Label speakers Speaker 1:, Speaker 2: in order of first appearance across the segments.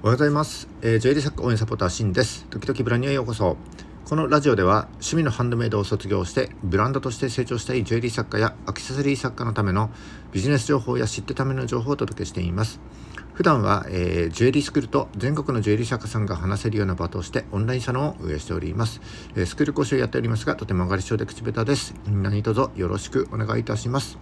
Speaker 1: おはようございます、えー、ジュエリー作家応援サポーターシンです。時々ブランニュへようこそ。このラジオでは趣味のハンドメイドを卒業してブランドとして成長したいジュエリー作家やアクセサリー作家のためのビジネス情報や知ってための情報をお届けしています。普段は、えー、ジュエリースクールと全国のジュエリー作家さんが話せるような場としてオンラインサロンを運営しております、えー、スクール講師をやっておりますがとても上がり症で口下手です。何卒よろしくお願いいたします。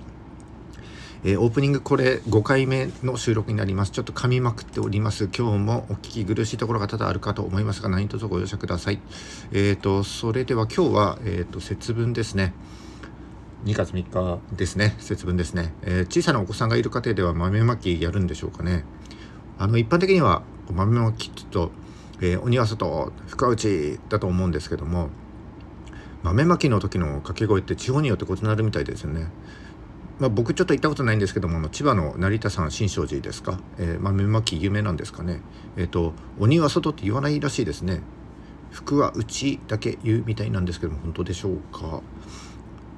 Speaker 1: えー、オープニングこれ5回目の収録になります。ちょっと噛みまくっております。今日もお聞き苦しいところが多々あるかと思いますが何卒ご容赦ください。えっ、ー、とそれでは今日は、えーと、節分ですね。2月3日ですね。節分ですね、え、小さなお子さんがいる家庭では豆まきやるんでしょうかね。あの一般的には豆まきと、えー、鬼は外深打ちだと思うんですけども豆まきの時の掛け声って地方によって異なるみたいですよね。まあ、僕ちょっと行ったことないんですけども千葉の成田山新勝寺ですか、えー、豆まき有名なんですかね？えっ、ー、と鬼は外って言わないらしいですね。服は内だけ言うみたいなんですけども本当でしょうか？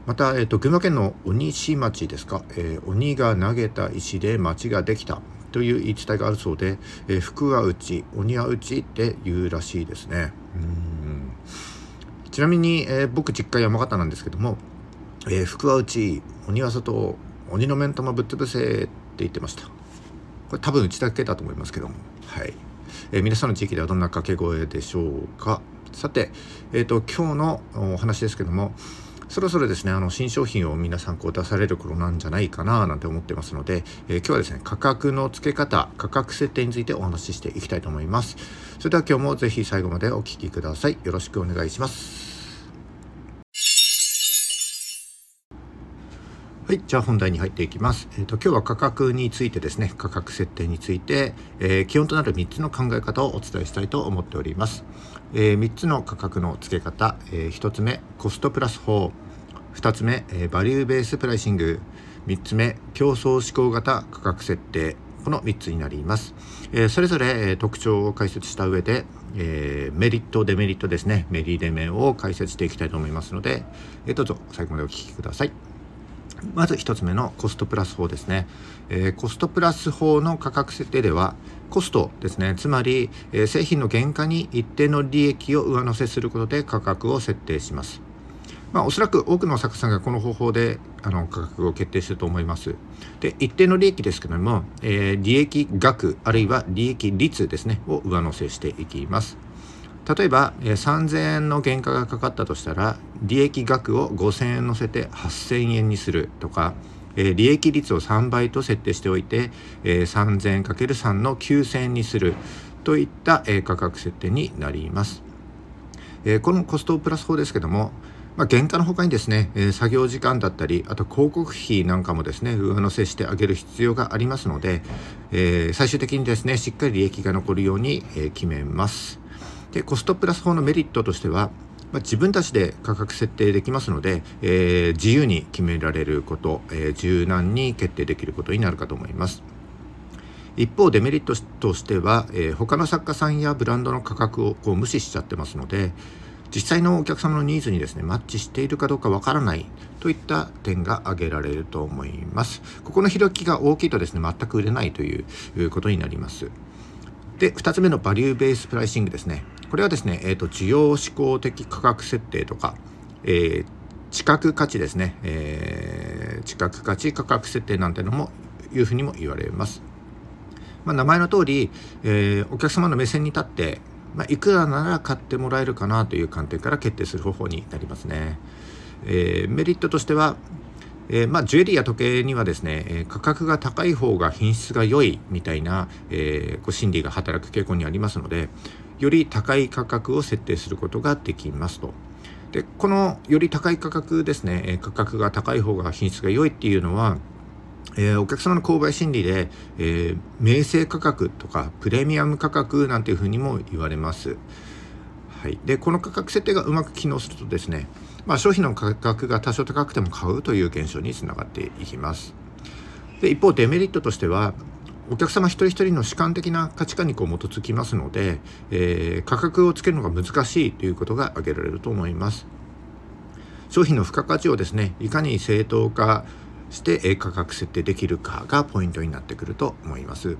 Speaker 1: また、えーと、群馬県の鬼市町ですか、えー、鬼が投げた石で町ができた。という言い伝えがあるそうで、えー、服は内鬼は内って言うらしいですね。うん。ちなみに、えー、僕実家山形なんですけどもえー、福は内鬼は外鬼の面玉ぶっ潰せって言ってました。これ多分うちだけだと思いますけども。はい、えー、皆さんの地域ではどんな掛け声でしょうか。さて、えーと、今日のお話ですけどもそろそろですねあの新商品を皆さんこう出される頃なんじゃないかななんて思ってますので、えー、今日はですね価格の付け方価格設定についてお話ししていきたいと思います。それでは今日もぜひ最後までお聴きください。よろしくお願いします。はい、じゃあ本題に入っていきます。えっ、ー、と今日は価格についてですね、価格設定について、えー、基本となる3つの考え方をお伝えしたいと思っております。えー、3つの価格の付け方、え1つ目コストプラス法、2つ目、え value-based pricing、3つ目競争志向型価格設定。この3つになります。えそれぞれ、え特徴を解説した上で、えメリットデメリットですねメリデメを解説していきたいと思いますので、えどうぞ最後までお聴きください。まず1つ目のコストプラス法ですね、えー、コストプラス法の価格設定ではコストですねつまり、えー、製品の原価に一定の利益を上乗せすることで価格を設定しますまあ、おそらく多くの作家さんがこの方法であの価格を決定してると思います。で一定の利益ですけども、えー、利益額あるいは利益率ですねを上乗せしていきます。例えば、え、3000円の原価がかかったとしたら利益額を5000円乗せて8000円にするとか、え、利益率を3倍と設定しておいて、え、3000円 ×3 の9000円にするといった、え、価格設定になります。え、このコストプラス法ですけども、まあ、原価の他にですね、え、作業時間だったりあと広告費なんかもですね上乗せしてあげる必要がありますので、え、最終的にですねしっかり利益が残るように、え、決めます。でコストプラス法のメリットとしては、まあ、自分たちで価格設定できますので、えー、自由に決められること、えー、柔軟に決定できることになるかと思います。一方デメリットとしては、えー、他の作家さんやブランドの価格をこう無視しちゃってますので実際のお客様のニーズにですねマッチしているかどうかわからないといった点が挙げられると思います。ここの開きが大きいとですね全く売れないということになります。で2つ目の value-based pricing ですね。これはですね、えーと、需要志向的価格設定とか、えー、知覚価値ですね、えー、知覚価値価格設定なんてのもいうふうにも言われます。まあ、名前の通り、えー、お客様の目線に立って、まあ、いくらなら買ってもらえるかなという観点から決定する方法になりますね。えー、メリットとしては、えー、まあ、ジュエリーや時計にはですね、え価格が高い方が品質が良いみたいな、えこう心理が働く傾向にありますので、より高い価格を設定することができますと。でこのより高い価格ですねえ価格が高い方が品質が良いっていうのは、えー、お客様の購買心理で、えー、名声価格とかプレミアム価格なんていうふうにも言われます。はい、でこの価格設定がうまく機能するとですね、まあ、商品の価格が多少高くても買うという現象につながっていきます。で一方デメリットとしてはお客様一人一人の主観的な価値観にこう基づきますので、えー、価格をつけるのが難しいということが挙げられると思います商品の付加価値をですねいかに正当化して価格設定できるかがポイントになってくると思います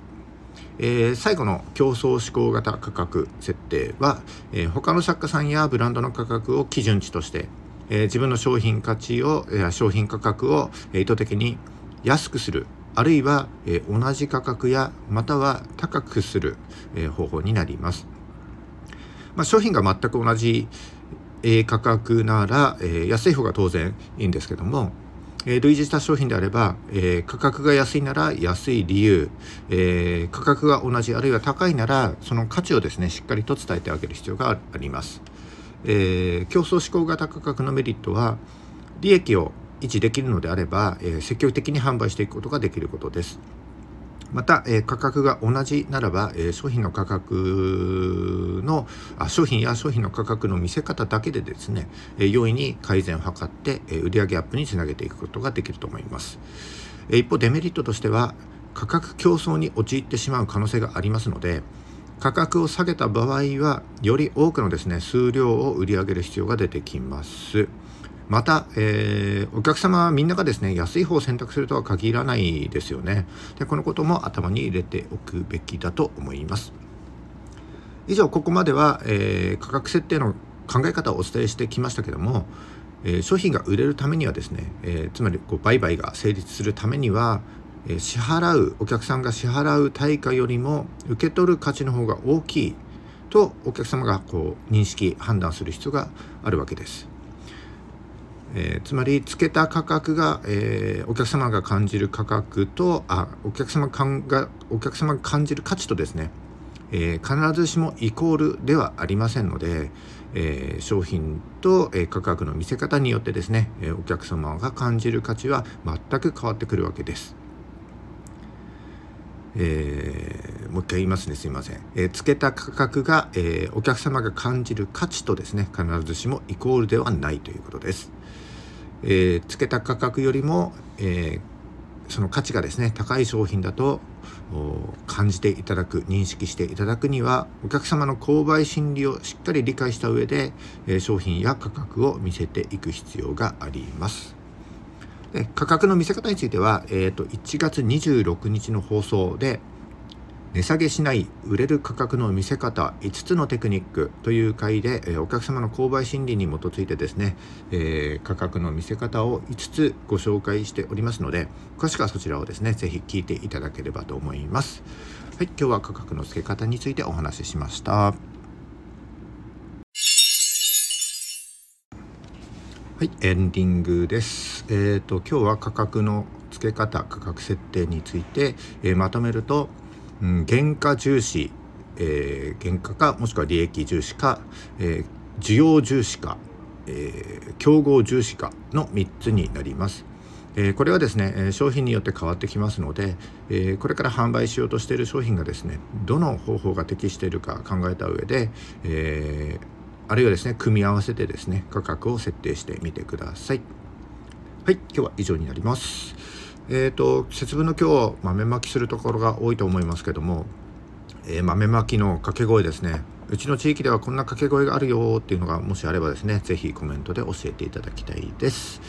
Speaker 1: えー、最後の競争志向型価格設定は、えー、他の作家さんやブランドの価格を基準値として、えー、自分の商品価値を、え商品価格を、え意図的に安くするあるいは、え同じ価格やまたは高くする、え方法になります。まあ、商品が全く同じ、え価格なら、え安い方が当然いいんですけどもえ類似した商品であれば、えー、価格が安いなら安い理由、えー、価格が同じあるいは高いならその価値をですねしっかりと伝えてあげる必要があります、えー、競争志向型価格のメリットは利益を維持できるのであれば、え積極的に販売していくことができることです。また、えー、価格が同じならば、えー、商品の価格のあ商品や商品の価格の見せ方だけでですね、えー、容易に改善を図って、えー、売上アップにつなげていくことができると思います、えー、一方デメリットとしては価格競争に陥ってしまう可能性がありますので価格を下げた場合はより多くのですね数量を売り上げる必要が出てきます。また、えー、お客様はみんながですね安い方を選択するとは限らないですよねでこのことも頭に入れておくべきだと思います以上ここまでは、えー、価格設定の考え方をお伝えしてきましたけども、えー、商品が売れるためにはですね、えつまりこう売買が成立するためには、支払うお客さんが支払う対価よりも受け取る価値の方が大きいとお客様がこう認識判断する必要があるわけです。えー、つまりつけた価格が、えー、お客様が感じる価格とあお客様がお客様が感じる価値とですね、えー、必ずしもイコールではありませんので、えー、商品と、えー、価格の見せ方によってですね、えお客様が感じる価値は全く変わってくるわけです。えー、もう一回言いますね。すいません、えー、つけた価格が、えー、お客様が感じる価値とですね必ずしもイコールではないということです、えつけた価格よりも、えその価値がですね高い商品だと感じていただく認識していただくにはお客様の購買心理をしっかり理解した上で、え商品や価格を見せていく必要があります。価格の見せ方については、えーと、1月26日の放送で値下げしない売れる価格の見せ方5つのテクニックという回で、えー、お客様の購買心理に基づいてですね、えー、価格の見せ方を5つご紹介しておりますので詳しくはそちらをですね是非聞いていただければと思います。はい今日は価格の付け方についてお話ししました。はい、エンディングです。えっ、ー、と今日は価格の付け方、価格設定について、えー、まとめると、うん、原価重視、えー、原価かもしくは利益重視か、え、需要重視か、え、競合重視かの3つになります。え、これはですね商品によって変わってきますので、え、これから販売しようとしている商品がですねどの方法が適しているか考えた上で、えあるいはですね組み合わせてですね価格を設定してみてください。はい今日は以上になります。えっ、ー、と節分の今日豆まきするところが多いと思いますけども、えー、豆まきの掛け声ですね。うちの地域ではこんな掛け声があるよっていうのがもしあればですね是非コメントで教えていただきたいです。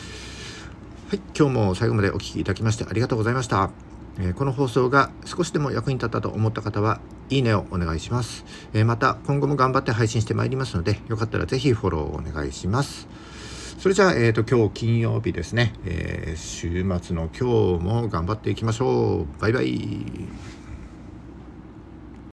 Speaker 1: はい今日も最後までお聴きいただきましてありがとうございました。えこの放送が少しでも役に立ったと思った方はいいねをお願いします、えまた今後も頑張って配信してまいりますのでよかったら是非フォローをお願いします。それじゃあ、えーと、今日金曜日ですね、えー、週末の今日も頑張っていきましょう。バイバイ。